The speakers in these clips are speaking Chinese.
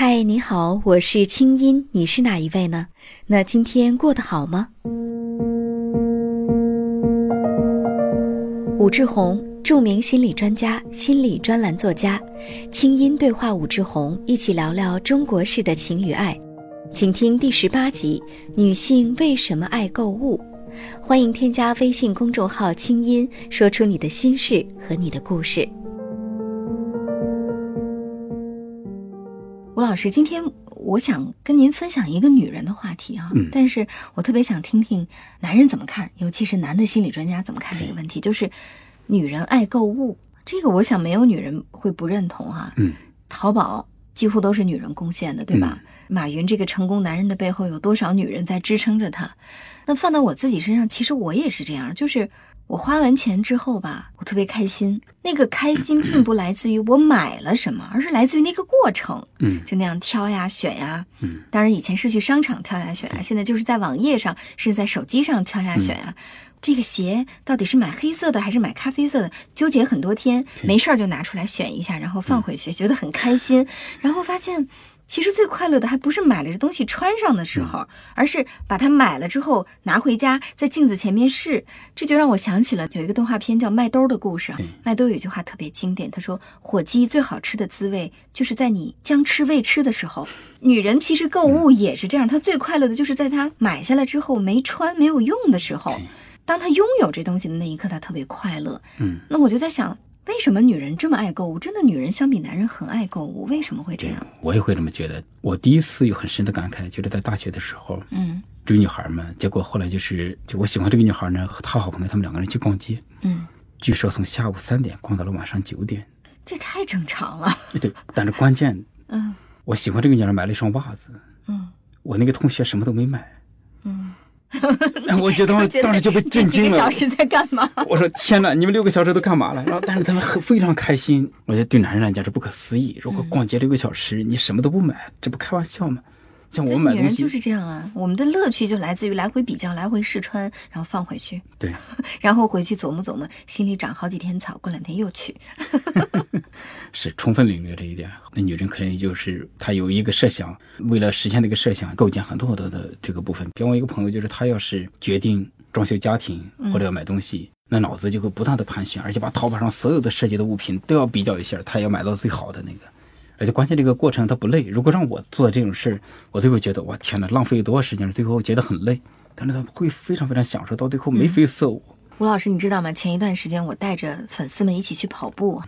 嗨，你好，我是清音，你是哪一位呢？那今天过得好吗？武志红，著名心理专家、心理专栏作家，清音对话武志红，一起聊聊中国式的情与爱，请听第十八集：女性为什么爱购物？欢迎添加微信公众号“清音”，说出你的心事和你的故事。吴老师，今天我想跟您分享一个女人的话题啊，嗯但是我特别想听听男人怎么看，尤其是男的心理专家怎么看这个问题，就是女人爱购物，这个我想没有女人会不认同哈、嗯，淘宝几乎都是女人贡献的，对吧？马云这个成功男人的背后有多少女人在支撑着他？那放到我自己身上，其实我也是这样，就是我花完钱之后吧，我特别开心。那个开心 并不来自于我买了什么，而是来自于那个过程。嗯就那样挑呀选呀。嗯，当然以前是去商场挑呀选呀，现在就是在网页上，甚至在手机上挑呀选呀。这个鞋到底是买黑色的还是买咖啡色的？纠结很多天，没事儿就拿出来选一下，然后放回去，觉得很开心。然后发现，其实最快乐的还不是买了这东西穿上的时候，而是把它买了之后拿回家，在镜子前面试。这就让我想起了有一个动画片叫《麦兜的故事》。麦兜有一句话特别经典，他说：“火鸡最好吃的滋味，就是在你将吃未吃的时候。”女人其实购物也是这样，她最快乐的就是在她买下来之后没穿、没有用的时候对，当她拥有这东西的那一刻，她特别快乐。嗯，那我就在想，为什么女人这么爱购物？真的，女人相比男人很爱购物，为什么会这样？，我也会这么觉得。我第一次有很深的感慨，就是在大学的时候嗯追女孩嘛，结果后来就是，就我喜欢这个女孩呢，和她好朋友他们两个人去逛街，嗯，据说从下午三点逛到了晚上九点。这太正常了。对，但是关键，嗯我喜欢这个女孩买了一双袜子，嗯我那个同学什么都没买，嗯，我觉得我当时就被震惊了这几个小。时在干嘛？我说天哪，你们六个小时都干嘛了？然后，但是他们很非常开心。我觉得对男人来讲是不可思议。如果逛街六个小时，你什么都不买，这不开玩笑吗？像我对，买，女人就是这样啊。我们的乐趣就来自于来回比较、来回试穿，然后放回去，对，然后回去琢磨琢磨，心里长好几天草，过两天又去。是充分领略这一点。那女人可能就是她有一个设想，为了实现这个设想，构建很多很多的这个部分。比方我一个朋友，就是他要是决定装修家庭或者要买东西，那脑子就会不断的盘旋，而且把淘宝上所有的设计的物品都要比较一下，他要买到最好的那个。而且关键这个过程它不累。如果让我做这种事儿，我就会觉得我天呐，浪费多少时间，最后觉得很累。但是他会非常非常享受，到最后眉飞色舞。吴老师，你知道吗？前一段时间我带着粉丝们一起去跑步，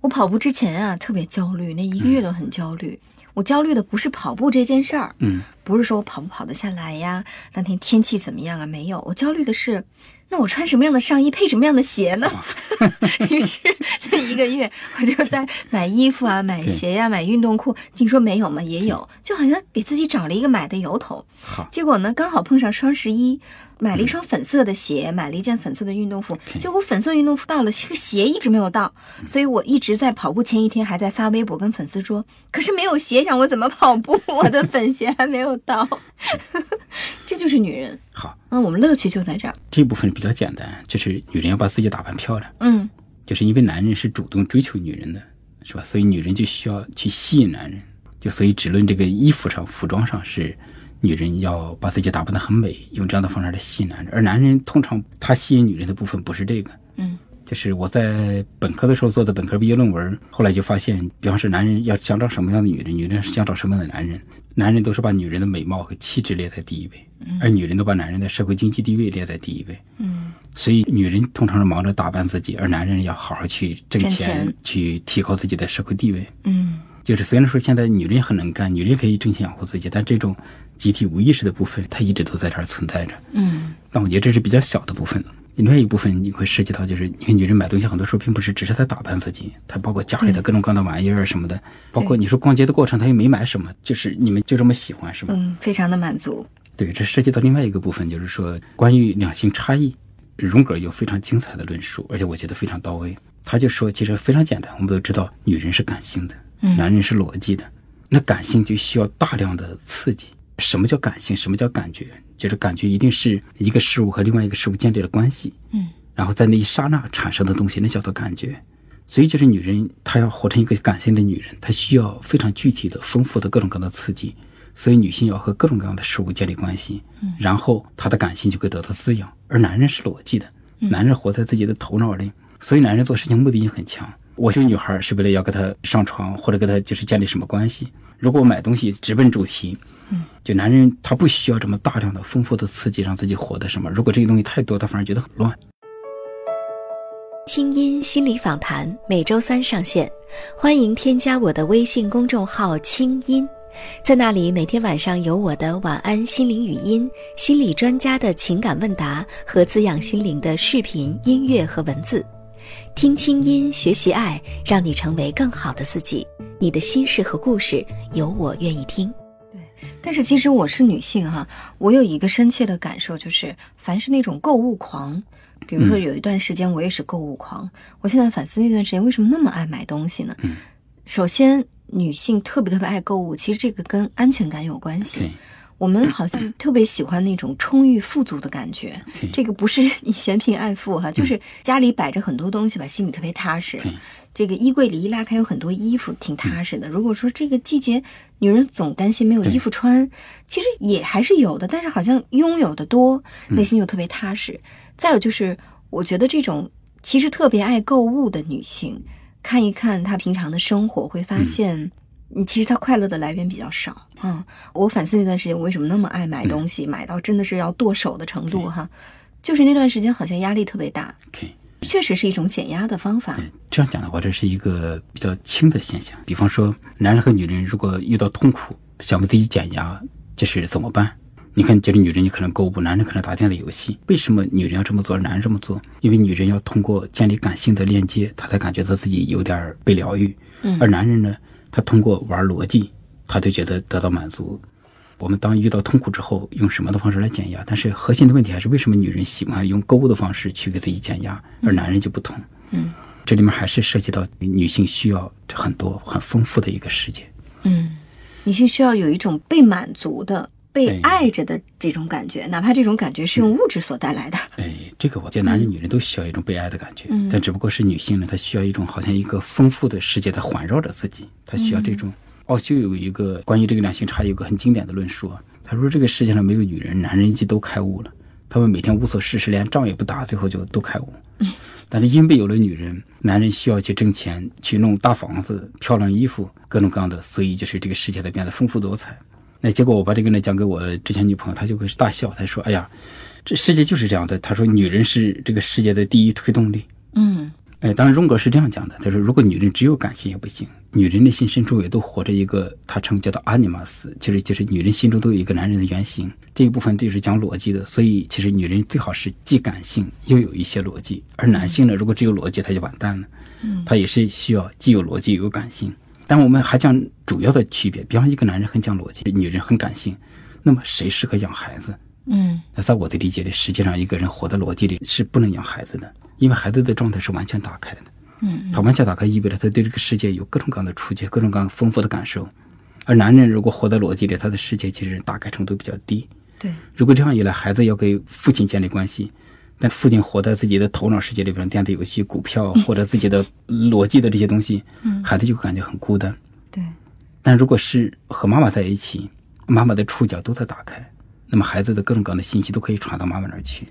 我跑步之前啊特别焦虑，那一个月都很焦虑。我焦虑的不是跑步这件事儿，嗯，不是说我跑不跑得下来呀，当天天气怎么样啊？没有，我焦虑的是，那我穿什么样的上衣配什么样的鞋呢？于是这一个月我就在买衣服啊、买鞋呀、买运动裤。你说没有吗？也有，就好像给自己找了一个买的由头。好，结果呢，刚好碰上双十一，买了一双粉色的鞋，买了一件粉色的运动服。结果粉色运动服到了，这个鞋一直没有到，所以我一直在跑步前一天还在发微博跟粉丝说，可是没有鞋，让我怎么跑步？我的粉鞋还没有到。这就是女人，好，嗯，我们乐趣就在这儿。这部分比较简单，就是女人要把自己打扮漂亮。嗯就是因为男人是主动追求女人的，是吧？所以女人就需要去吸引男人。就所以只论这个衣服上、服装上是女人要把自己打扮得很美，用这样的方式来吸引男人。而男人通常他吸引女人的部分不是这个，嗯。就是我在本科的时候做的本科毕业论文，后来就发现，比方说男人要想找什么样的女人，女人想找什么样的男人，男人都是把女人的美貌和气质列在第一位，而女人都把男人的社会经济地位列在第一位。嗯。所以女人通常是忙着打扮自己，而男人要好好去挣挣钱，去提高自己的社会地位。嗯。就是虽然说现在女人也很能干，女人可以挣钱养活自己，但这种集体无意识的部分，它一直都在这儿存在着。嗯但我觉得这是比较小的部分。另外一部分你会涉及到，就是你看女人买东西，很多时候并不是只是在打扮自己，她包括家里的各种各样的玩意儿什么的，包括你说逛街的过程，她又没买什么，就是你们就这么喜欢是吧？嗯，非常的满足。对，这涉及到另外一个部分，就是说关于两性差异，荣格有非常精彩的论述，而且我觉得非常到位。他就说，其实非常简单，我们都知道，女人是感性的，嗯男人是逻辑的。那感性就需要大量的刺激。什么叫感性？什么叫感觉？就是感觉一定是一个事物和另外一个事物建立了关系，嗯然后在那一刹那产生的东西，那叫做感觉。所以就是女人她要活成一个感性的女人，她需要非常具体的、丰富的各种各样的刺激。所以女性要和各种各样的事物建立关系，嗯然后她的感性就会得到滋养。而男人是逻辑的，男人活在自己的头脑里，所以男人做事情目的性很强。我追女孩是为了要跟她上床，或者跟她就是建立什么关系。如果我买东西直奔主题，嗯，就男人他不需要这么大量的丰富的刺激让自己活得什么。如果这个东西太多，他反而觉得很乱。清音心理访谈每周三上线，欢迎添加我的微信公众号“清音”。在那里，每天晚上有我的晚安心灵语音、心理专家的情感问答和滋养心灵的视频、音乐和文字。听清音，学习爱，让你成为更好的自己。你的心事和故事，有我愿意听。对，但是其实我是女性哈，我有一个深切的感受，就是凡是那种购物狂，比如说有一段时间我也是购物狂，我现在反思那段时间为什么那么爱买东西呢？首先。女性特别特别爱购物，其实这个跟安全感有关系。我们好像特别喜欢那种充裕富足的感觉。这个不是你嫌贫爱富哈，就是家里摆着很多东西吧，心里特别踏实。这个衣柜里一拉开有很多衣服，挺踏实的。如果说这个季节女人总担心没有衣服穿，其实也还是有的，但是好像拥有的多，内心就特别踏实。再有就是，我觉得这种其实特别爱购物的女性。看一看她平常的生活，会发现，嗯，其实他快乐的来源比较少啊。我反思那段时间，我为什么那么爱买东西，买到真的是要剁手的程度哈。就是那段时间好像压力特别大，确实是一种减压的方法。这样讲的话，这是一个比较轻的现象。比方说，男人和女人如果遇到痛苦，想为自己减压，这是怎么办？你看，就是女人你可能购物，男人可能打电子游戏。为什么女人要这么做，男人这么做？因为女人要通过建立感性的链接，她才感觉到自己有点被疗愈。嗯，而男人呢，他通过玩逻辑，他就觉得得到满足。我们当遇到痛苦之后，用什么的方式来减压？但是核心的问题还是为什么女人喜欢用购物的方式去给自己减压，而男人就不同？嗯，这里面还是涉及到女性需要很多很丰富的一个世界。嗯，女性需要有一种被满足的。被爱着的这种感觉，哪怕这种感觉是用物质所带来的。哎，这个我觉得男人女人都需要一种被爱的感觉，但只不过是女性呢，她需要一种好像一个丰富的世界在环绕着自己，她需要这种。奥修有一个关于这个两性差异有个很经典的论述，他说这个世界上没有女人，男人一直都开悟了，他们每天无所事事，连仗也不打，最后就都开悟。但是因为有了女人，男人需要去挣钱，去弄大房子、漂亮衣服，各种各样的，所以就是这个世界在变得丰富多彩。那结果我把这个呢讲给我之前女朋友，她就会大笑，她说：“哎呀，这世界就是这样的。”她说：“女人是这个世界的第一推动力。”嗯，哎，当然荣格是这样讲的。他说：“如果女人只有感性也不行，女人内心深处也都活着一个，他称叫做阿尼玛斯，其实就是女人心中都有一个男人的原型。这一部分就是讲逻辑的，所以其实女人最好是既感性又有一些逻辑，而男性呢，如果只有逻辑，他就完蛋了。嗯，他也是需要既有逻辑又有感性。”但我们还讲主要的区别，比方一个男人很讲逻辑，女人很感性，那么谁适合养孩子？嗯，那在我的理解里，实际上一个人活在逻辑里是不能养孩子的，因为孩子的状态是完全打开的。嗯，他完全打开意味着他对这个世界有各种各样的触觉，各种各样丰富的感受。而男人如果活在逻辑里，他的世界其实打开程度比较低。对，如果这样一来，孩子要跟父亲建立关系。但父亲活在自己的头脑世界里边，电子游戏、股票或者自己的逻辑的这些东西，孩子就感觉很孤单。对。但如果是和妈妈在一起，妈妈的触角都在打开，那么孩子的各种各样的信息都可以传到妈妈那儿去。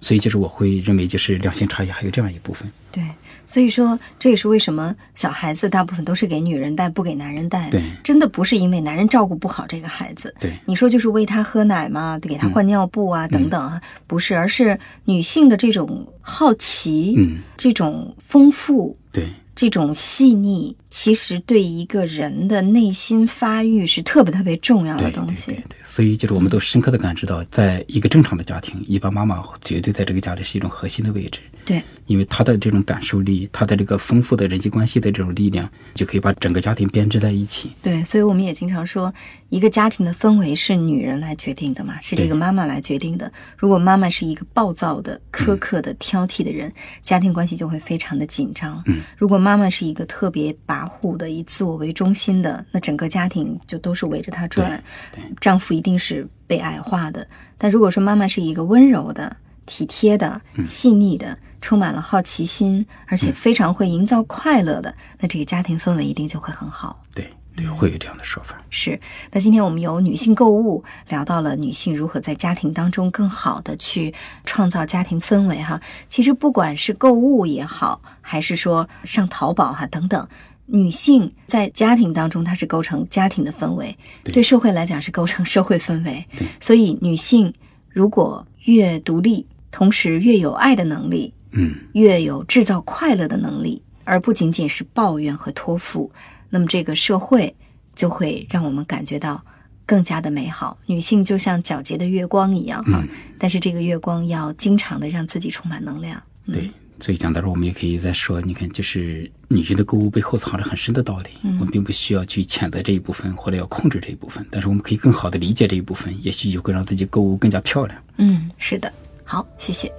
所以就是我会认为，就是两性差异还有这样一部分。对。所以说，这也是为什么小孩子大部分都是给女人带，不给男人带。对，真的不是因为男人照顾不好这个孩子。对，你说就是喂他喝奶嘛？得给他换尿布啊，等等啊，不是，而是女性的这种好奇，嗯，这种丰富，对。这种细腻，其实对一个人的内心发育是特别特别重要的东西。对对对，所以就是我们都深刻的感知到，在一个正常的家庭，一般妈妈绝对在这个家里是一种核心的位置。对，因为她的这种感受力，她的这个丰富的人际关系的这种力量，就可以把整个家庭编织在一起。对，所以我们也经常说，一个家庭的氛围是女人来决定的嘛，是这个妈妈来决定的。如果妈妈是一个暴躁的、苛刻的、挑剔的人，家庭关系就会非常的紧张。嗯，如果妈妈是一个特别跋扈的、以自我为中心的，那整个家庭就都是围着她转。对，丈夫一定是被矮化的。但如果说妈妈是一个温柔的、体贴的、细腻的，充满了好奇心，而且非常会营造快乐的，那这个家庭氛围一定就会很好。对对，会有这样的说法。是，那今天我们由女性购物聊到了女性如何在家庭当中更好的去创造家庭氛围哈。其实不管是购物也好，还是说上淘宝哈等等，女性在家庭当中它是构成家庭的氛围，对对社会来讲是构成社会氛围对。所以女性如果越独立，同时越有爱的能力，嗯，越有制造快乐的能力，而不仅仅是抱怨和托付，那么这个社会就会让我们感觉到更加的美好。女性就像皎洁的月光一样哈，嗯但是这个月光要经常的让自己充满能量。嗯对。所以讲到这儿，我们也可以再说，你看，就是女性的购物背后藏着很深的道理。嗯我们并不需要去谴责这一部分，或者要控制这一部分，但是我们可以更好的理解这一部分，也许就会让自己购物更加漂亮。嗯，是的。好，谢谢。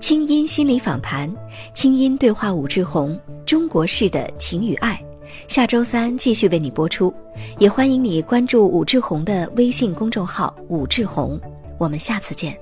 清音心理访谈，清音对话武志红，中国式的情与爱，下周三继续为你播出。也欢迎你关注武志红的微信公众号“武志红”，我们下次见。